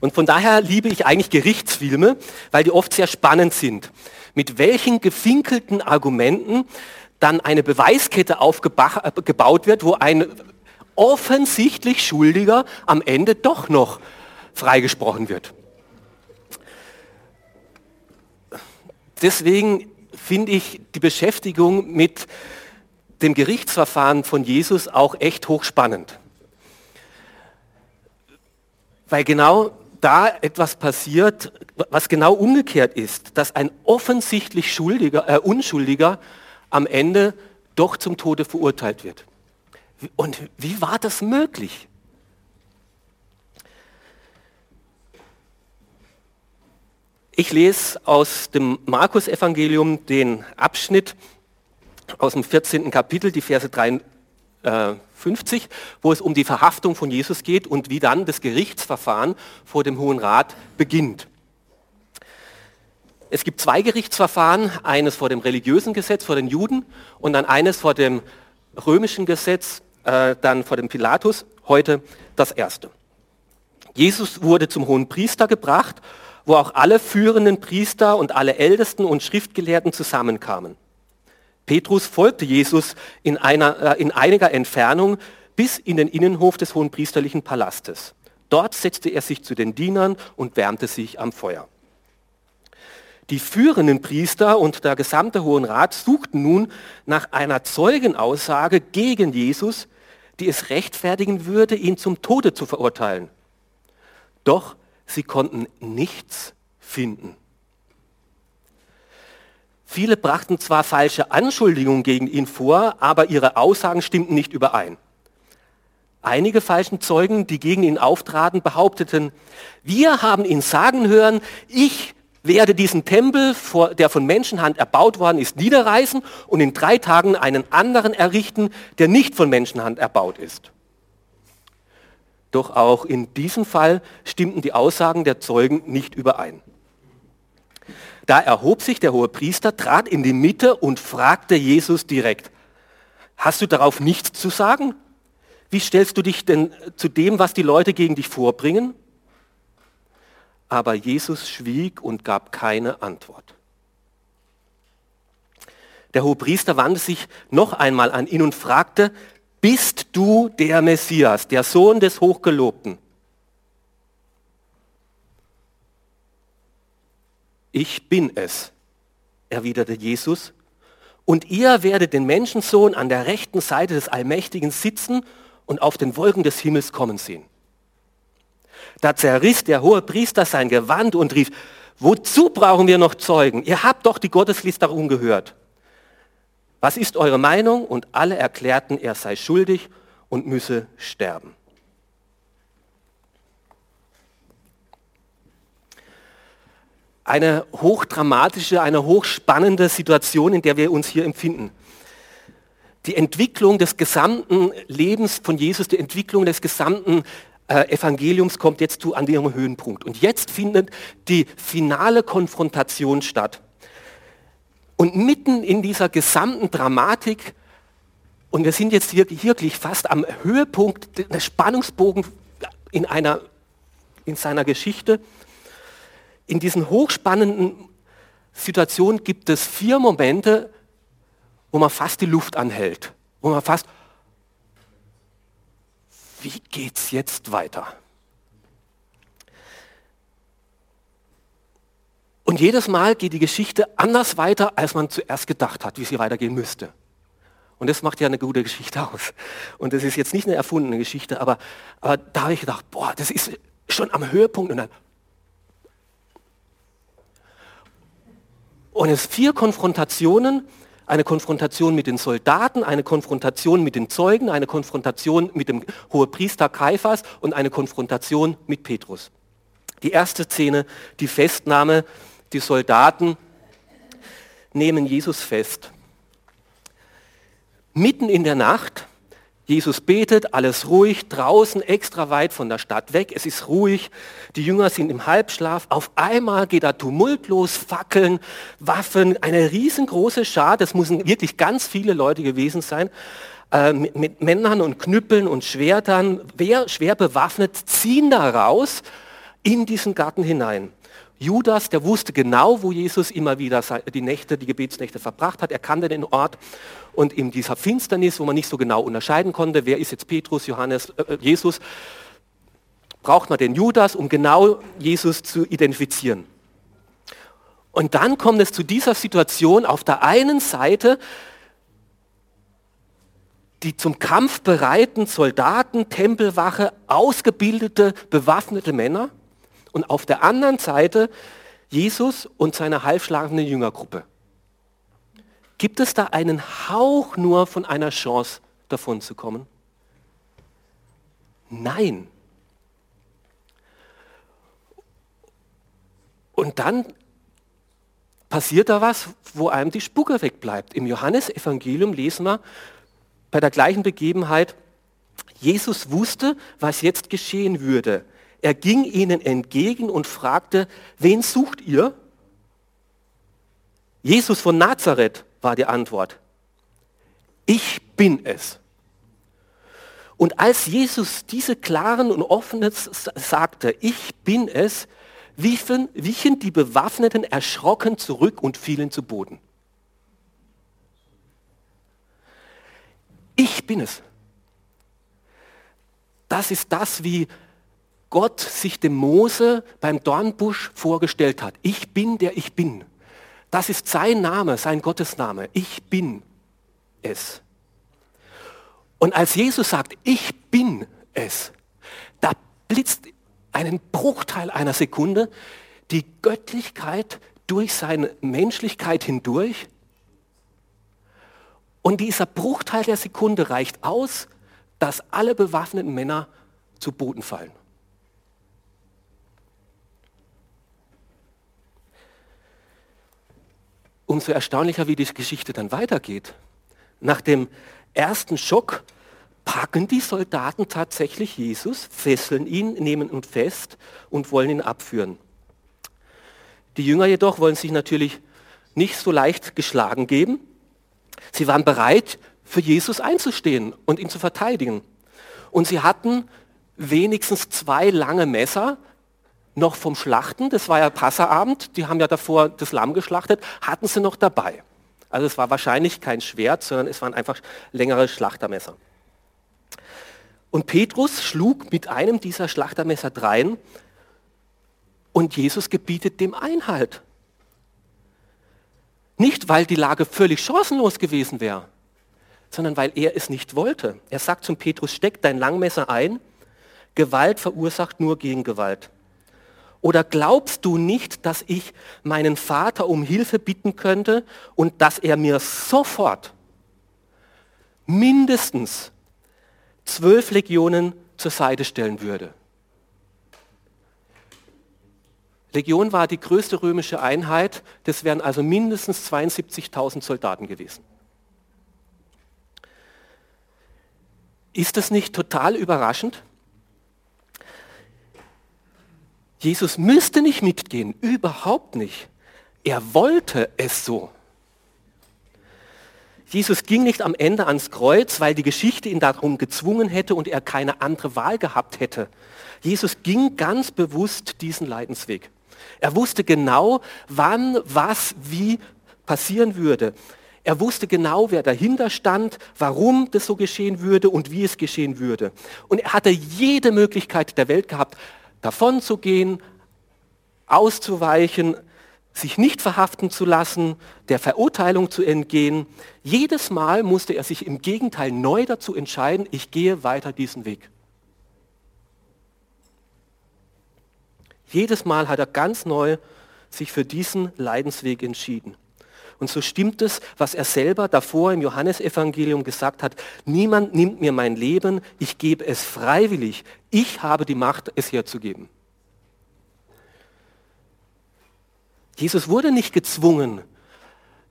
Und von daher liebe ich eigentlich Gerichtsfilme, weil die oft sehr spannend sind. Mit welchen gefinkelten Argumenten dann eine Beweiskette aufgebaut wird, wo ein offensichtlich Schuldiger am Ende doch noch freigesprochen wird. Deswegen finde ich die Beschäftigung mit dem Gerichtsverfahren von Jesus auch echt hochspannend. Weil genau da etwas passiert, was genau umgekehrt ist, dass ein offensichtlich Schuldiger, äh, Unschuldiger am Ende doch zum Tode verurteilt wird. Und wie war das möglich? Ich lese aus dem Markus-Evangelium den Abschnitt aus dem 14. Kapitel, die Verse 53, wo es um die Verhaftung von Jesus geht und wie dann das Gerichtsverfahren vor dem Hohen Rat beginnt. Es gibt zwei Gerichtsverfahren, eines vor dem religiösen Gesetz, vor den Juden und dann eines vor dem römischen Gesetz, äh, dann vor dem Pilatus, heute das erste. Jesus wurde zum hohen Priester gebracht, wo auch alle führenden Priester und alle Ältesten und Schriftgelehrten zusammenkamen. Petrus folgte Jesus in, einer, äh, in einiger Entfernung bis in den Innenhof des hohen priesterlichen Palastes. Dort setzte er sich zu den Dienern und wärmte sich am Feuer. Die führenden Priester und der gesamte Hohen Rat suchten nun nach einer Zeugenaussage gegen Jesus, die es rechtfertigen würde, ihn zum Tode zu verurteilen. Doch sie konnten nichts finden. Viele brachten zwar falsche Anschuldigungen gegen ihn vor, aber ihre Aussagen stimmten nicht überein. Einige falschen Zeugen, die gegen ihn auftraten, behaupteten, wir haben ihn sagen hören, ich werde diesen Tempel, der von Menschenhand erbaut worden ist, niederreißen und in drei Tagen einen anderen errichten, der nicht von Menschenhand erbaut ist. Doch auch in diesem Fall stimmten die Aussagen der Zeugen nicht überein. Da erhob sich der hohe Priester, trat in die Mitte und fragte Jesus direkt, hast du darauf nichts zu sagen? Wie stellst du dich denn zu dem, was die Leute gegen dich vorbringen? Aber Jesus schwieg und gab keine Antwort. Der Hohepriester wandte sich noch einmal an ihn und fragte, bist du der Messias, der Sohn des Hochgelobten? Ich bin es, erwiderte Jesus, und ihr werdet den Menschensohn an der rechten Seite des Allmächtigen sitzen und auf den Wolken des Himmels kommen sehen. Da zerriss der hohe Priester sein Gewand und rief, wozu brauchen wir noch Zeugen? Ihr habt doch die Gotteslästerung gehört. Was ist eure Meinung? Und alle erklärten, er sei schuldig und müsse sterben. Eine hochdramatische, eine hochspannende Situation, in der wir uns hier empfinden. Die Entwicklung des gesamten Lebens von Jesus, die Entwicklung des gesamten äh, Evangeliums kommt jetzt zu an ihrem Höhenpunkt. Und jetzt findet die finale Konfrontation statt. Und mitten in dieser gesamten Dramatik, und wir sind jetzt wirklich, wirklich fast am Höhepunkt des Spannungsbogen in, einer, in seiner Geschichte, in diesen hochspannenden Situationen gibt es vier Momente, wo man fast die Luft anhält, wo man fast, wie geht es jetzt weiter? Und jedes Mal geht die Geschichte anders weiter, als man zuerst gedacht hat, wie sie weitergehen müsste. Und das macht ja eine gute Geschichte aus. Und das ist jetzt nicht eine erfundene Geschichte, aber, aber da habe ich gedacht, boah, das ist schon am Höhepunkt. Und, dann und es vier Konfrontationen eine Konfrontation mit den Soldaten, eine Konfrontation mit den Zeugen, eine Konfrontation mit dem Hohepriester Kaiphas und eine Konfrontation mit Petrus. Die erste Szene, die Festnahme, die Soldaten nehmen Jesus fest. Mitten in der Nacht Jesus betet, alles ruhig, draußen extra weit von der Stadt weg, es ist ruhig, die Jünger sind im Halbschlaf, auf einmal geht da tumultlos, Fackeln, Waffen, eine riesengroße Schar, das müssen wirklich ganz viele Leute gewesen sein, äh, mit, mit, Männern und Knüppeln und Schwertern, wer, schwer bewaffnet, ziehen da raus in diesen Garten hinein. Judas, der wusste genau, wo Jesus immer wieder die Nächte, die Gebetsnächte verbracht hat. Er kannte den Ort und in dieser Finsternis, wo man nicht so genau unterscheiden konnte, wer ist jetzt Petrus, Johannes, äh, äh Jesus, braucht man den Judas, um genau Jesus zu identifizieren. Und dann kommt es zu dieser Situation auf der einen Seite, die zum Kampf bereiten Soldaten, Tempelwache, ausgebildete, bewaffnete Männer und auf der anderen Seite Jesus und seine halbschlagende Jüngergruppe. Gibt es da einen Hauch nur von einer Chance, davon zu kommen? Nein. Und dann passiert da was, wo einem die Spucke wegbleibt. Im Johannesevangelium lesen wir bei der gleichen Begebenheit, Jesus wusste, was jetzt geschehen würde. Er ging ihnen entgegen und fragte, wen sucht ihr? Jesus von Nazareth war die Antwort. Ich bin es. Und als Jesus diese klaren und offenen sagte, ich bin es, wichen, wichen die Bewaffneten erschrocken zurück und fielen zu Boden. Ich bin es. Das ist das, wie Gott sich dem Mose beim Dornbusch vorgestellt hat. Ich bin der ich bin. Das ist sein Name, sein Gottesname. Ich bin es. Und als Jesus sagt, ich bin es, da blitzt einen Bruchteil einer Sekunde die Göttlichkeit durch seine Menschlichkeit hindurch. Und dieser Bruchteil der Sekunde reicht aus, dass alle bewaffneten Männer zu Boden fallen. Umso erstaunlicher, wie die Geschichte dann weitergeht. Nach dem ersten Schock packen die Soldaten tatsächlich Jesus, fesseln ihn, nehmen ihn fest und wollen ihn abführen. Die Jünger jedoch wollen sich natürlich nicht so leicht geschlagen geben. Sie waren bereit, für Jesus einzustehen und ihn zu verteidigen. Und sie hatten wenigstens zwei lange Messer, noch vom Schlachten, das war ja Passerabend, die haben ja davor das Lamm geschlachtet, hatten sie noch dabei. Also es war wahrscheinlich kein Schwert, sondern es waren einfach längere Schlachtermesser. Und Petrus schlug mit einem dieser Schlachtermesser drein und Jesus gebietet dem Einhalt. Nicht, weil die Lage völlig chancenlos gewesen wäre, sondern weil er es nicht wollte. Er sagt zum Petrus, steck dein Langmesser ein, Gewalt verursacht nur Gegengewalt. Oder glaubst du nicht, dass ich meinen Vater um Hilfe bitten könnte und dass er mir sofort mindestens zwölf Legionen zur Seite stellen würde? Legion war die größte römische Einheit, das wären also mindestens 72.000 Soldaten gewesen. Ist das nicht total überraschend? Jesus müsste nicht mitgehen, überhaupt nicht. Er wollte es so. Jesus ging nicht am Ende ans Kreuz, weil die Geschichte ihn darum gezwungen hätte und er keine andere Wahl gehabt hätte. Jesus ging ganz bewusst diesen Leidensweg. Er wusste genau, wann, was, wie passieren würde. Er wusste genau, wer dahinter stand, warum das so geschehen würde und wie es geschehen würde. Und er hatte jede Möglichkeit der Welt gehabt, davon zu gehen, auszuweichen, sich nicht verhaften zu lassen, der Verurteilung zu entgehen. Jedes Mal musste er sich im Gegenteil neu dazu entscheiden, ich gehe weiter diesen Weg. Jedes Mal hat er ganz neu sich für diesen Leidensweg entschieden. Und so stimmt es, was er selber davor im Johannesevangelium gesagt hat, niemand nimmt mir mein Leben, ich gebe es freiwillig, ich habe die Macht, es herzugeben. Jesus wurde nicht gezwungen,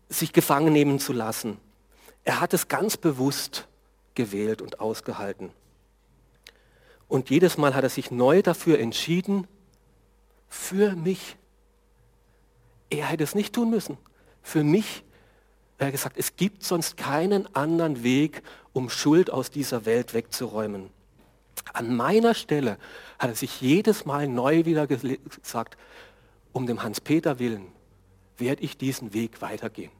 sich gefangen nehmen zu lassen. Er hat es ganz bewusst gewählt und ausgehalten. Und jedes Mal hat er sich neu dafür entschieden, für mich. Er hätte es nicht tun müssen für mich, er hat gesagt, es gibt sonst keinen anderen Weg, um Schuld aus dieser Welt wegzuräumen. An meiner Stelle hat er sich jedes Mal neu wieder gesagt, um dem Hans-Peter willen werde ich diesen Weg weitergehen.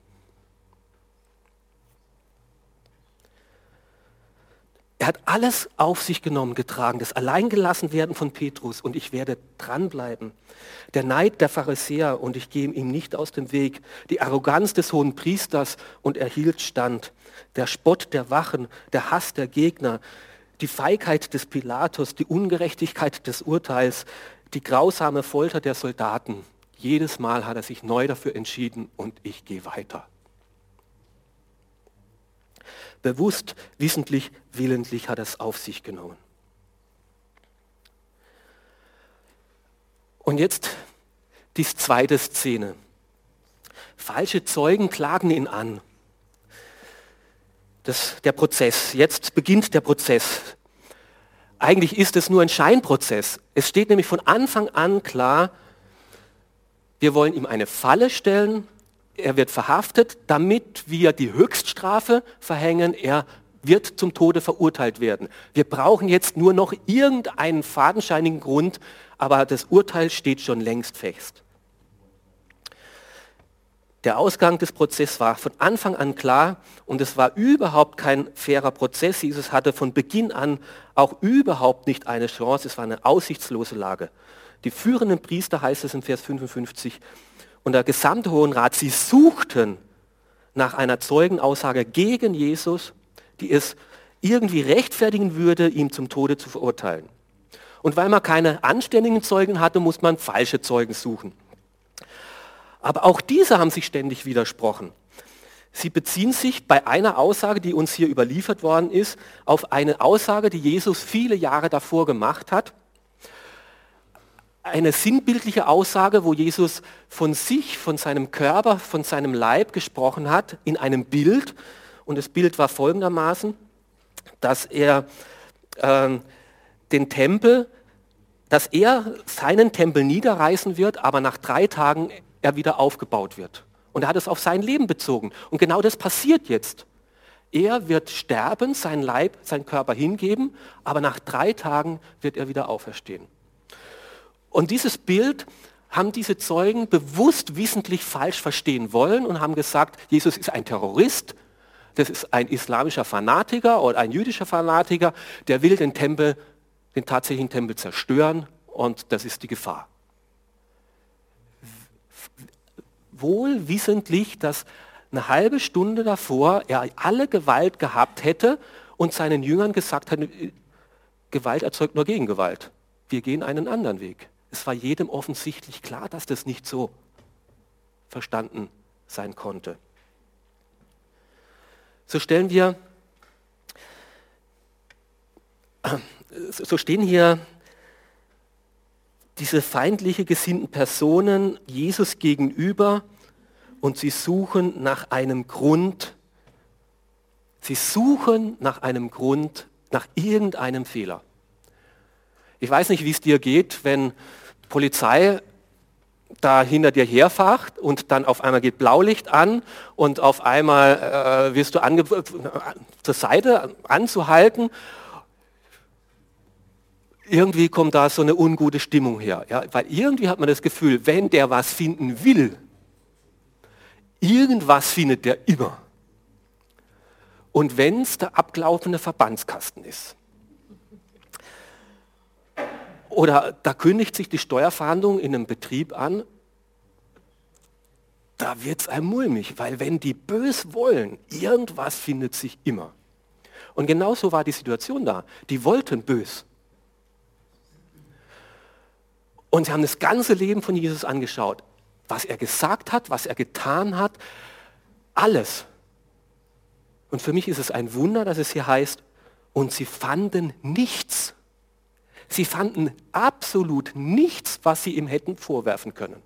Er hat alles auf sich genommen, getragen, das Alleingelassenwerden von Petrus und ich werde dranbleiben. Der Neid der Pharisäer und ich gehe ihm nicht aus dem Weg. Die Arroganz des hohen Priesters und er hielt stand. Der Spott der Wachen, der Hass der Gegner, die Feigheit des Pilatus, die Ungerechtigkeit des Urteils, die grausame Folter der Soldaten. Jedes Mal hat er sich neu dafür entschieden und ich gehe weiter. Bewusst, wissentlich, willentlich hat er es auf sich genommen. Und jetzt die zweite Szene. Falsche Zeugen klagen ihn an. Das, der Prozess, jetzt beginnt der Prozess. Eigentlich ist es nur ein Scheinprozess. Es steht nämlich von Anfang an klar, wir wollen ihm eine Falle stellen, er wird verhaftet, damit wir die Höchststrafe verhängen. Er wird zum Tode verurteilt werden. Wir brauchen jetzt nur noch irgendeinen fadenscheinigen Grund, aber das Urteil steht schon längst fest. Der Ausgang des Prozesses war von Anfang an klar und es war überhaupt kein fairer Prozess. Jesus hatte von Beginn an auch überhaupt nicht eine Chance. Es war eine aussichtslose Lage. Die führenden Priester, heißt es in Vers 55, und der gesamte Hohen Rat, sie suchten nach einer Zeugenaussage gegen Jesus, die es irgendwie rechtfertigen würde, ihm zum Tode zu verurteilen. Und weil man keine anständigen Zeugen hatte, muss man falsche Zeugen suchen. Aber auch diese haben sich ständig widersprochen. Sie beziehen sich bei einer Aussage, die uns hier überliefert worden ist, auf eine Aussage, die Jesus viele Jahre davor gemacht hat eine sinnbildliche Aussage, wo Jesus von sich, von seinem Körper, von seinem Leib gesprochen hat, in einem Bild. Und das Bild war folgendermaßen, dass er äh, den Tempel, dass er seinen Tempel niederreißen wird, aber nach drei Tagen er wieder aufgebaut wird. Und er hat es auf sein Leben bezogen. Und genau das passiert jetzt. Er wird sterben, sein Leib, sein Körper hingeben, aber nach drei Tagen wird er wieder auferstehen. Und dieses Bild haben diese Zeugen bewusst wissentlich falsch verstehen wollen und haben gesagt, Jesus ist ein Terrorist, das ist ein islamischer Fanatiker oder ein jüdischer Fanatiker, der will den Tempel, den tatsächlichen Tempel zerstören und das ist die Gefahr. Wohl wissentlich, dass eine halbe Stunde davor er alle Gewalt gehabt hätte und seinen Jüngern gesagt hat, Gewalt erzeugt nur Gegengewalt. Wir gehen einen anderen Weg. Es war jedem offensichtlich klar, dass das nicht so verstanden sein konnte. So stellen wir, so stehen hier diese feindliche gesinnten Personen Jesus gegenüber und sie suchen nach einem Grund, sie suchen nach einem Grund, nach irgendeinem Fehler. Ich weiß nicht, wie es dir geht, wenn Polizei da hinter dir herfahrt und dann auf einmal geht Blaulicht an und auf einmal äh, wirst du ange zur Seite anzuhalten. Irgendwie kommt da so eine ungute Stimmung her. Ja? Weil irgendwie hat man das Gefühl, wenn der was finden will, irgendwas findet der immer. Und wenn es der abgelaufene Verbandskasten ist. Oder da kündigt sich die Steuerverhandlung in einem Betrieb an, da wird es einem mulmig, weil wenn die bös wollen, irgendwas findet sich immer. Und genauso war die Situation da. Die wollten bös. Und sie haben das ganze Leben von Jesus angeschaut. Was er gesagt hat, was er getan hat, alles. Und für mich ist es ein Wunder, dass es hier heißt, und sie fanden nichts. Sie fanden absolut nichts, was sie ihm hätten vorwerfen können.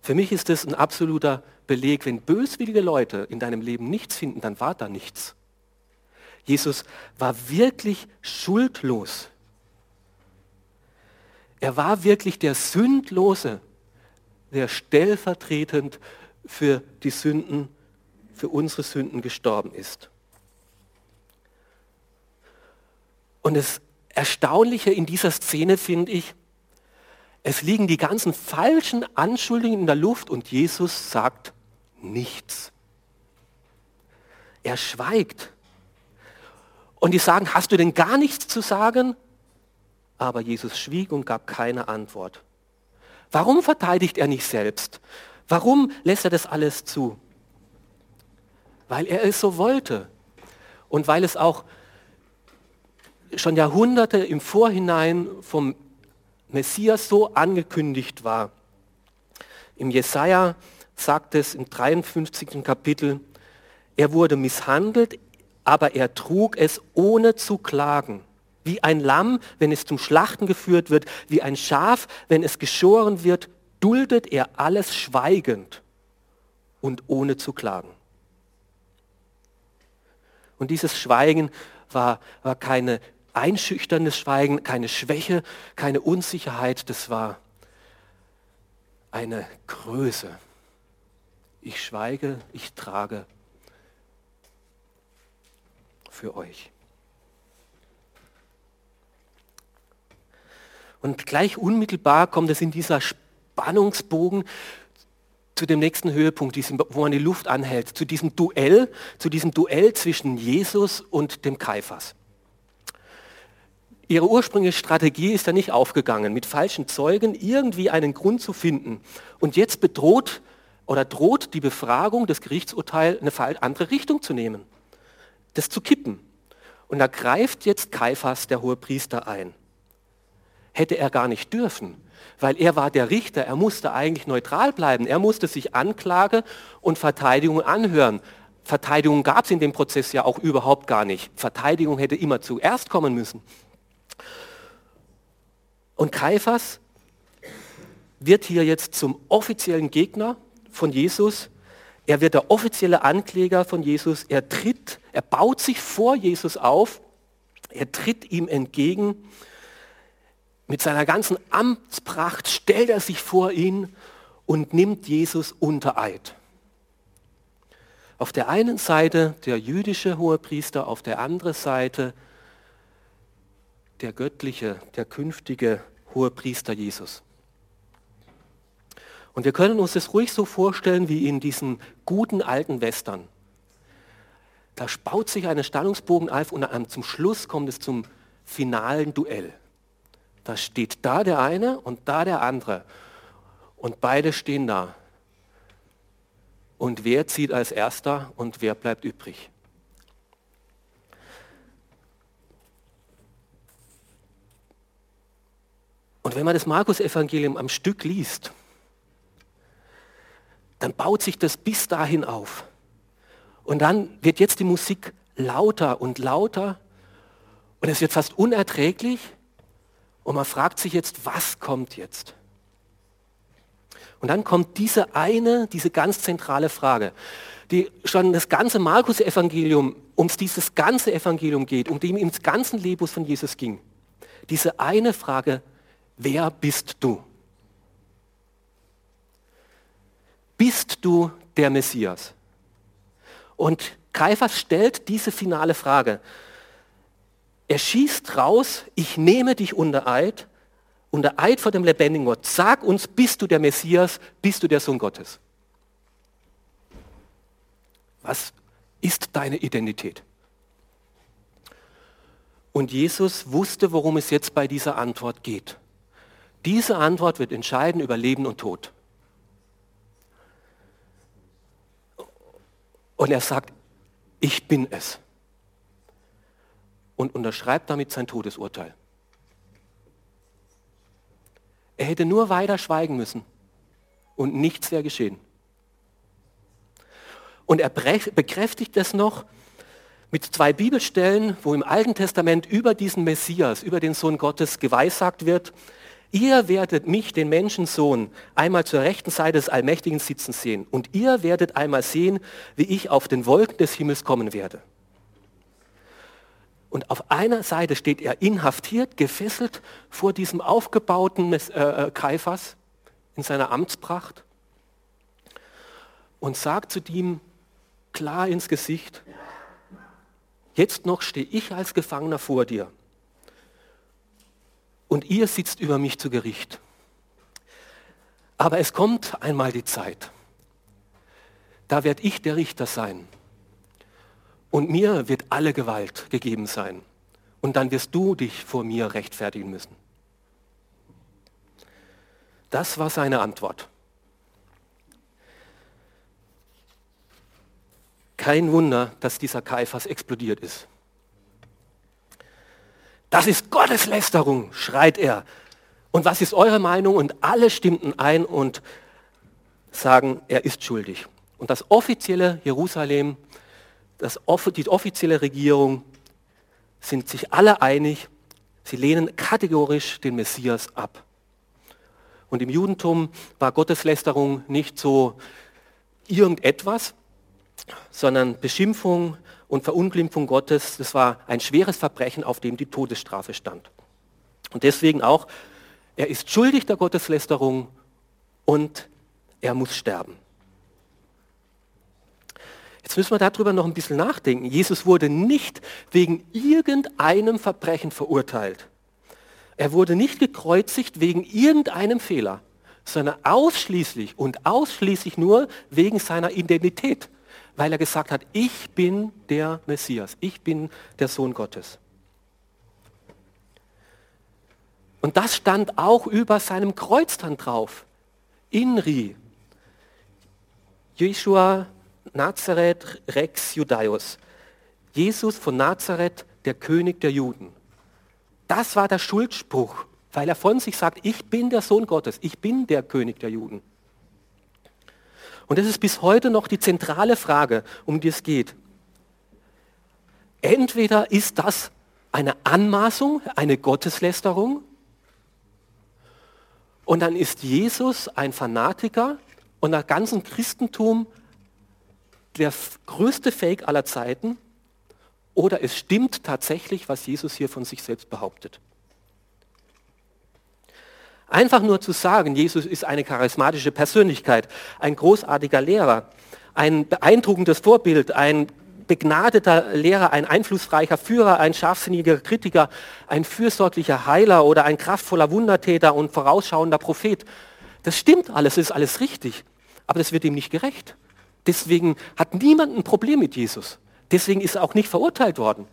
Für mich ist es ein absoluter Beleg, wenn böswillige Leute in deinem Leben nichts finden, dann war da nichts. Jesus war wirklich schuldlos. Er war wirklich der Sündlose, der stellvertretend für die Sünden, für unsere Sünden gestorben ist. Und das Erstaunliche in dieser Szene finde ich, es liegen die ganzen falschen Anschuldigungen in der Luft und Jesus sagt nichts. Er schweigt. Und die sagen, hast du denn gar nichts zu sagen? Aber Jesus schwieg und gab keine Antwort. Warum verteidigt er nicht selbst? Warum lässt er das alles zu? Weil er es so wollte und weil es auch schon Jahrhunderte im Vorhinein vom Messias so angekündigt war. Im Jesaja sagt es im 53. Kapitel, er wurde misshandelt, aber er trug es ohne zu klagen. Wie ein Lamm, wenn es zum Schlachten geführt wird, wie ein Schaf, wenn es geschoren wird, duldet er alles schweigend und ohne zu klagen. Und dieses Schweigen war, war keine einschüchterndes Schweigen, keine Schwäche, keine Unsicherheit, das war eine Größe. Ich schweige, ich trage für euch. Und gleich unmittelbar kommt es in dieser Spannungsbogen zu dem nächsten Höhepunkt, wo man die Luft anhält, zu diesem Duell, zu diesem Duell zwischen Jesus und dem Kaiphas. Ihre ursprüngliche Strategie ist ja nicht aufgegangen, mit falschen Zeugen irgendwie einen Grund zu finden. Und jetzt bedroht oder droht die Befragung, das Gerichtsurteil, eine andere Richtung zu nehmen, das zu kippen. Und da greift jetzt Kaiphas, der hohe Priester, ein hätte er gar nicht dürfen, weil er war der Richter, er musste eigentlich neutral bleiben, er musste sich Anklage und Verteidigung anhören. Verteidigung gab es in dem Prozess ja auch überhaupt gar nicht. Verteidigung hätte immer zuerst kommen müssen. Und Kaiphas wird hier jetzt zum offiziellen Gegner von Jesus. Er wird der offizielle Ankläger von Jesus. Er tritt, er baut sich vor Jesus auf. Er tritt ihm entgegen mit seiner ganzen Amtspracht stellt er sich vor ihn und nimmt Jesus unter Eid. Auf der einen Seite der jüdische Hohepriester, auf der anderen Seite der göttliche, der künftige Hohepriester Jesus. Und wir können uns das ruhig so vorstellen wie in diesen guten alten Western. Da baut sich eine Stellungsbogen auf und zum Schluss kommt es zum finalen Duell. Da steht da der eine und da der andere. Und beide stehen da. Und wer zieht als erster und wer bleibt übrig? Und wenn man das Markus-Evangelium am Stück liest, dann baut sich das bis dahin auf. Und dann wird jetzt die Musik lauter und lauter und es wird fast unerträglich und man fragt sich jetzt, was kommt jetzt? Und dann kommt diese eine, diese ganz zentrale Frage, die schon das ganze Markus-Evangelium, um dieses ganze Evangelium geht, um dem im ganzen Lebus von Jesus ging. Diese eine Frage, wer bist du? Bist du der Messias? Und Kaiphas stellt diese finale Frage. Er schießt raus, ich nehme dich unter Eid, unter Eid vor dem lebendigen Gott. Sag uns, bist du der Messias, bist du der Sohn Gottes? Was ist deine Identität? Und Jesus wusste, worum es jetzt bei dieser Antwort geht. Diese Antwort wird entscheiden über Leben und Tod. Und er sagt, ich bin es und unterschreibt damit sein Todesurteil. Er hätte nur weiter schweigen müssen und nichts wäre geschehen. Und er bekräftigt es noch mit zwei Bibelstellen, wo im Alten Testament über diesen Messias, über den Sohn Gottes geweissagt wird, ihr werdet mich, den Menschensohn, einmal zur rechten Seite des Allmächtigen sitzen sehen und ihr werdet einmal sehen, wie ich auf den Wolken des Himmels kommen werde. Und auf einer Seite steht er inhaftiert, gefesselt vor diesem aufgebauten äh, äh, Kaiphas in seiner Amtspracht und sagt zu ihm klar ins Gesicht, jetzt noch stehe ich als Gefangener vor dir. Und ihr sitzt über mich zu Gericht. Aber es kommt einmal die Zeit, da werde ich der Richter sein und mir wird alle Gewalt gegeben sein und dann wirst du dich vor mir rechtfertigen müssen. Das war seine Antwort. Kein Wunder, dass dieser Kaiphas explodiert ist. Das ist Gotteslästerung, schreit er. Und was ist eure Meinung? Und alle stimmten ein und sagen, er ist schuldig. Und das offizielle Jerusalem, das, die offizielle Regierung sind sich alle einig, sie lehnen kategorisch den Messias ab. Und im Judentum war Gotteslästerung nicht so irgendetwas, sondern Beschimpfung und Verunglimpfung Gottes, das war ein schweres Verbrechen, auf dem die Todesstrafe stand. Und deswegen auch, er ist schuldig der Gotteslästerung und er muss sterben. Jetzt müssen wir darüber noch ein bisschen nachdenken. Jesus wurde nicht wegen irgendeinem Verbrechen verurteilt. Er wurde nicht gekreuzigt wegen irgendeinem Fehler, sondern ausschließlich und ausschließlich nur wegen seiner Identität weil er gesagt hat, ich bin der Messias, ich bin der Sohn Gottes. Und das stand auch über seinem Kreuz dann drauf. Inri, Jeshua Nazareth Rex Judaios. Jesus von Nazareth, der König der Juden. Das war der Schuldspruch, weil er von sich sagt, ich bin der Sohn Gottes, ich bin der König der Juden. Und das ist bis heute noch die zentrale Frage, um die es geht. Entweder ist das eine Anmaßung, eine Gotteslästerung, und dann ist Jesus ein Fanatiker und der ganzen Christentum der größte Fake aller Zeiten, oder es stimmt tatsächlich, was Jesus hier von sich selbst behauptet. Einfach nur zu sagen, Jesus ist eine charismatische Persönlichkeit, ein großartiger Lehrer, ein beeindruckendes Vorbild, ein begnadeter Lehrer, ein einflussreicher Führer, ein scharfsinniger Kritiker, ein fürsorglicher Heiler oder ein kraftvoller Wundertäter und vorausschauender Prophet. Das stimmt alles, ist alles richtig, aber das wird ihm nicht gerecht. Deswegen hat niemand ein Problem mit Jesus. Deswegen ist er auch nicht verurteilt worden.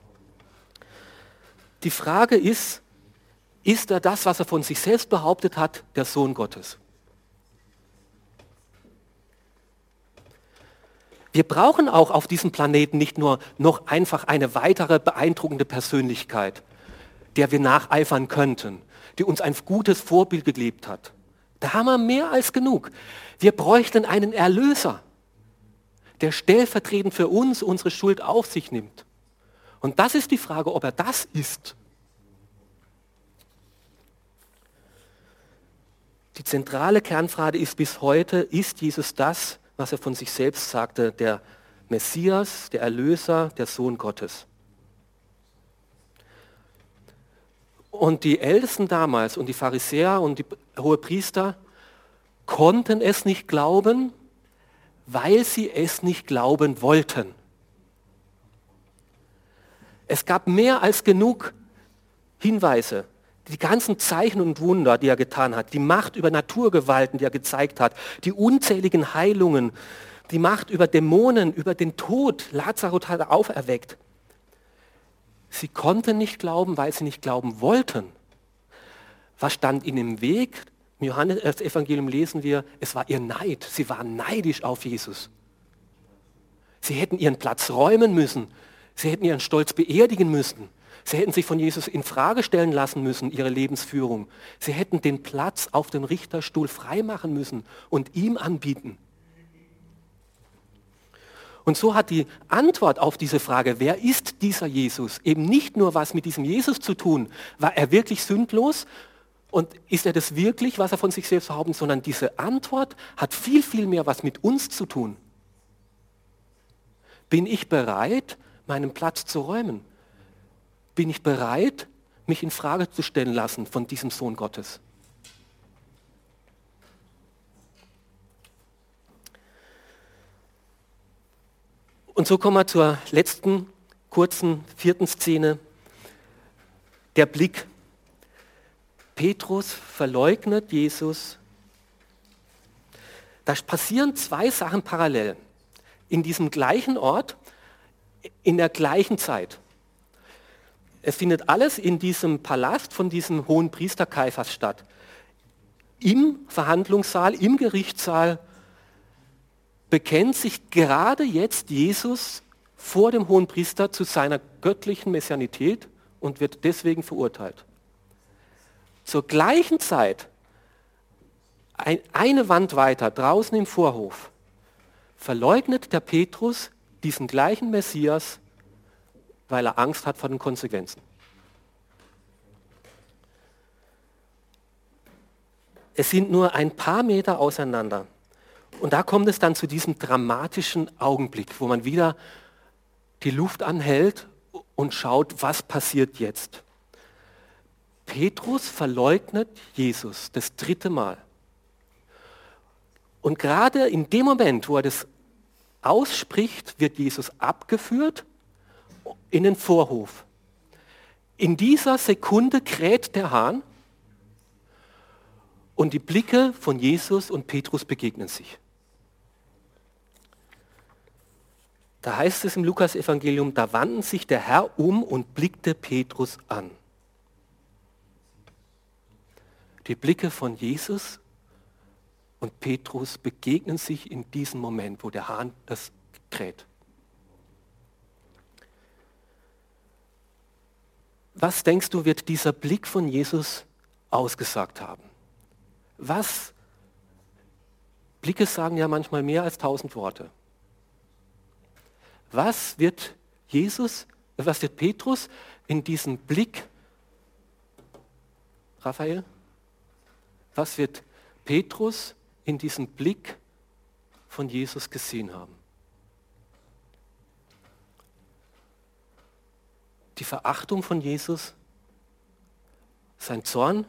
Die Frage ist, ist er das, was er von sich selbst behauptet hat, der Sohn Gottes. Wir brauchen auch auf diesem Planeten nicht nur noch einfach eine weitere beeindruckende Persönlichkeit, der wir nacheifern könnten, die uns ein gutes Vorbild gelebt hat. Da haben wir mehr als genug. Wir bräuchten einen Erlöser, der stellvertretend für uns unsere Schuld auf sich nimmt. Und das ist die Frage, ob er das ist. Die zentrale Kernfrage ist bis heute, ist Jesus das, was er von sich selbst sagte, der Messias, der Erlöser, der Sohn Gottes? Und die Ältesten damals und die Pharisäer und die Hohepriester konnten es nicht glauben, weil sie es nicht glauben wollten. Es gab mehr als genug Hinweise, die ganzen Zeichen und Wunder, die er getan hat, die Macht über Naturgewalten, die er gezeigt hat, die unzähligen Heilungen, die Macht über Dämonen, über den Tod, Lazarus hat er auferweckt. Sie konnten nicht glauben, weil sie nicht glauben wollten. Was stand ihnen im Weg? Im Johannes-Evangelium lesen wir, es war ihr Neid. Sie waren neidisch auf Jesus. Sie hätten ihren Platz räumen müssen. Sie hätten ihren Stolz beerdigen müssen. Sie hätten sich von Jesus in Frage stellen lassen müssen, ihre Lebensführung. Sie hätten den Platz auf dem Richterstuhl freimachen müssen und ihm anbieten. Und so hat die Antwort auf diese Frage, wer ist dieser Jesus, eben nicht nur was mit diesem Jesus zu tun, war er wirklich sündlos und ist er das wirklich, was er von sich selbst behauptet, sondern diese Antwort hat viel, viel mehr was mit uns zu tun. Bin ich bereit, meinen Platz zu räumen? Bin ich bereit, mich in Frage zu stellen lassen von diesem Sohn Gottes. Und so kommen wir zur letzten kurzen vierten Szene. Der Blick. Petrus verleugnet Jesus. Da passieren zwei Sachen parallel. In diesem gleichen Ort, in der gleichen Zeit. Es findet alles in diesem Palast von diesem hohen Priester Kaiphas statt. Im Verhandlungssaal, im Gerichtssaal bekennt sich gerade jetzt Jesus vor dem hohen Priester zu seiner göttlichen Messianität und wird deswegen verurteilt. Zur gleichen Zeit, eine Wand weiter, draußen im Vorhof, verleugnet der Petrus diesen gleichen Messias, weil er Angst hat vor den Konsequenzen. Es sind nur ein paar Meter auseinander. Und da kommt es dann zu diesem dramatischen Augenblick, wo man wieder die Luft anhält und schaut, was passiert jetzt. Petrus verleugnet Jesus das dritte Mal. Und gerade in dem Moment, wo er das ausspricht, wird Jesus abgeführt in den Vorhof. In dieser Sekunde kräht der Hahn und die Blicke von Jesus und Petrus begegnen sich. Da heißt es im Lukas-Evangelium, da wandten sich der Herr um und blickte Petrus an. Die Blicke von Jesus und Petrus begegnen sich in diesem Moment, wo der Hahn das kräht. Was denkst du, wird dieser Blick von Jesus ausgesagt haben? Was? Blicke sagen ja manchmal mehr als tausend Worte. Was wird Jesus, was wird Petrus in diesem Blick, Raphael, was wird Petrus in diesem Blick von Jesus gesehen haben? Die Verachtung von Jesus, sein Zorn,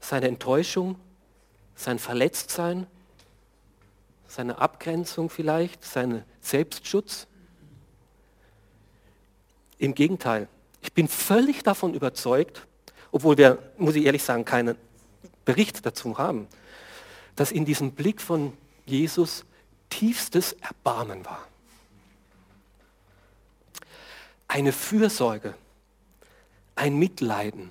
seine Enttäuschung, sein Verletztsein, seine Abgrenzung vielleicht, sein Selbstschutz. Im Gegenteil, ich bin völlig davon überzeugt, obwohl wir, muss ich ehrlich sagen, keinen Bericht dazu haben, dass in diesem Blick von Jesus tiefstes Erbarmen war. Eine Fürsorge, ein Mitleiden,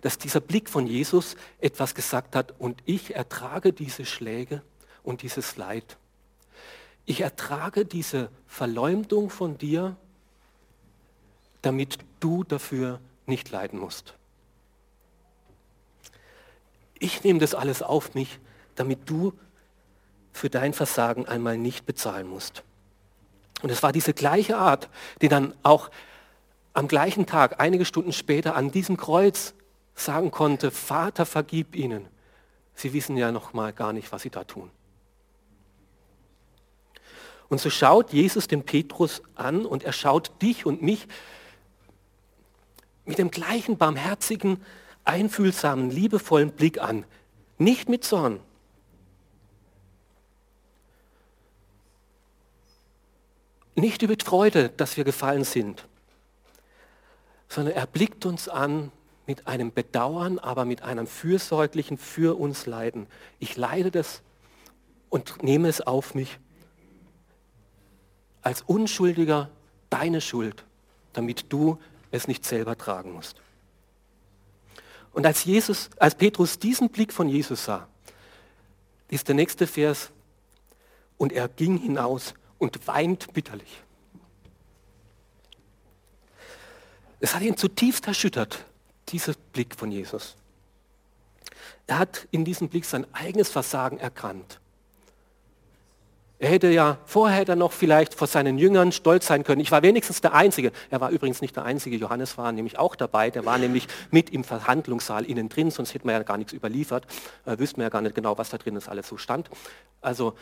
dass dieser Blick von Jesus etwas gesagt hat und ich ertrage diese Schläge und dieses Leid. Ich ertrage diese Verleumdung von dir damit du dafür nicht leiden musst. Ich nehme das alles auf mich, damit du für dein Versagen einmal nicht bezahlen musst. Und es war diese gleiche Art, die dann auch am gleichen Tag, einige Stunden später, an diesem Kreuz sagen konnte, Vater, vergib ihnen. Sie wissen ja noch mal gar nicht, was sie da tun. Und so schaut Jesus den Petrus an und er schaut dich und mich mit dem gleichen barmherzigen, einfühlsamen, liebevollen Blick an. Nicht mit Zorn. Nicht über Freude, dass wir gefallen sind, sondern er blickt uns an mit einem Bedauern, aber mit einem fürsorglichen für uns Leiden. Ich leide das und nehme es auf mich als Unschuldiger deine Schuld, damit du es nicht selber tragen musst. Und als, Jesus, als Petrus diesen Blick von Jesus sah, ist der nächste Vers, und er ging hinaus und weint bitterlich. Es hat ihn zutiefst erschüttert, dieser Blick von Jesus. Er hat in diesem Blick sein eigenes Versagen erkannt. Er hätte ja, vorher hätte er noch vielleicht vor seinen Jüngern stolz sein können. Ich war wenigstens der Einzige. Er war übrigens nicht der Einzige. Johannes war nämlich auch dabei. Der war nämlich mit im Verhandlungssaal innen drin, sonst hätten wir ja gar nichts überliefert. Äh, wüssten wir ja gar nicht genau, was da drin ist alles so stand. Also,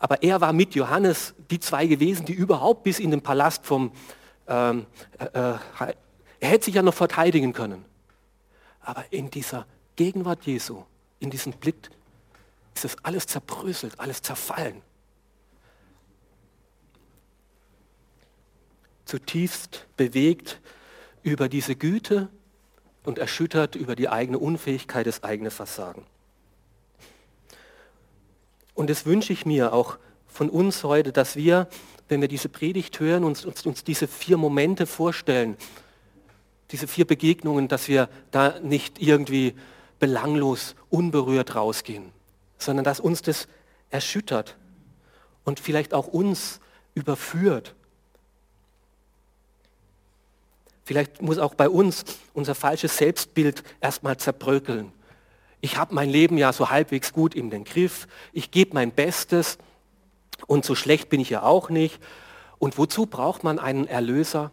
aber er war mit Johannes die zwei gewesen, die überhaupt bis in den Palast vom, ähm, äh, äh er hätte sich ja noch verteidigen können. Aber in dieser Gegenwart Jesu, in diesem Blick, ist das alles zerbröselt, alles zerfallen. zutiefst bewegt über diese Güte und erschüttert über die eigene Unfähigkeit, das eigene Versagen. Und das wünsche ich mir auch von uns heute, dass wir, wenn wir diese Predigt hören, uns, uns, uns diese vier Momente vorstellen, diese vier Begegnungen, dass wir da nicht irgendwie belanglos, unberührt rausgehen, sondern dass uns das erschüttert und vielleicht auch uns überführt. Vielleicht muss auch bei uns unser falsches Selbstbild erstmal zerbröckeln. Ich habe mein Leben ja so halbwegs gut in den Griff, ich gebe mein Bestes und so schlecht bin ich ja auch nicht. Und wozu braucht man einen Erlöser?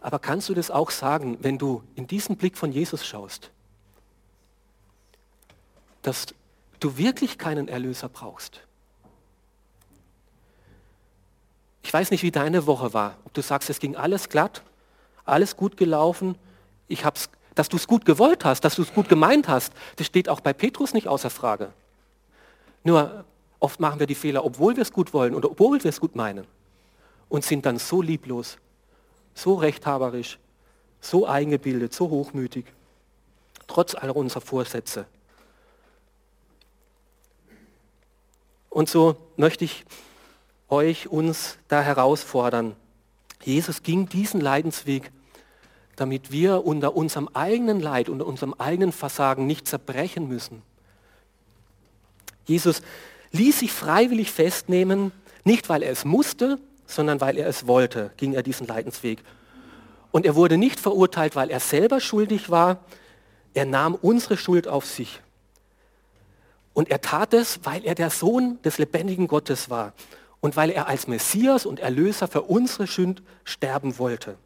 Aber kannst du das auch sagen, wenn du in diesen Blick von Jesus schaust, dass du wirklich keinen Erlöser brauchst? Ich weiß nicht, wie deine Woche war. Ob du sagst, es ging alles glatt, alles gut gelaufen, ich hab's, dass du es gut gewollt hast, dass du es gut gemeint hast, das steht auch bei Petrus nicht außer Frage. Nur oft machen wir die Fehler, obwohl wir es gut wollen oder obwohl wir es gut meinen und sind dann so lieblos, so rechthaberisch, so eingebildet, so hochmütig, trotz aller unserer Vorsätze. Und so möchte ich euch, uns da herausfordern. Jesus ging diesen Leidensweg, damit wir unter unserem eigenen Leid, unter unserem eigenen Versagen nicht zerbrechen müssen. Jesus ließ sich freiwillig festnehmen, nicht weil er es musste, sondern weil er es wollte, ging er diesen Leidensweg. Und er wurde nicht verurteilt, weil er selber schuldig war. Er nahm unsere Schuld auf sich. Und er tat es, weil er der Sohn des lebendigen Gottes war und weil er als Messias und Erlöser für unsere Schuld sterben wollte.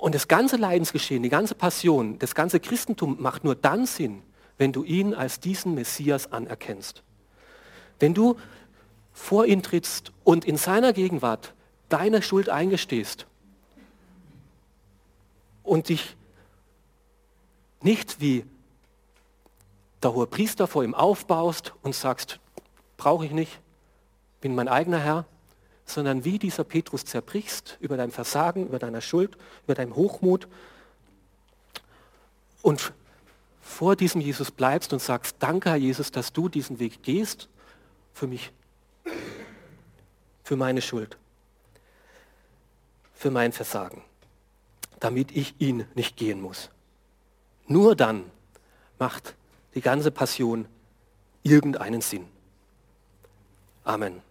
Und das ganze Leidensgeschehen, die ganze Passion, das ganze Christentum macht nur dann Sinn, wenn du ihn als diesen Messias anerkennst. Wenn du vor ihn trittst und in seiner Gegenwart deine Schuld eingestehst und dich nicht wie der hohe Priester vor ihm aufbaust und sagst, brauche ich nicht, bin mein eigener Herr, sondern wie dieser Petrus zerbrichst über dein Versagen, über deine Schuld, über deinen Hochmut und vor diesem Jesus bleibst und sagst, danke Herr Jesus, dass du diesen Weg gehst für mich, für meine Schuld, für mein Versagen, damit ich ihn nicht gehen muss. Nur dann macht die ganze Passion irgendeinen Sinn. Amen.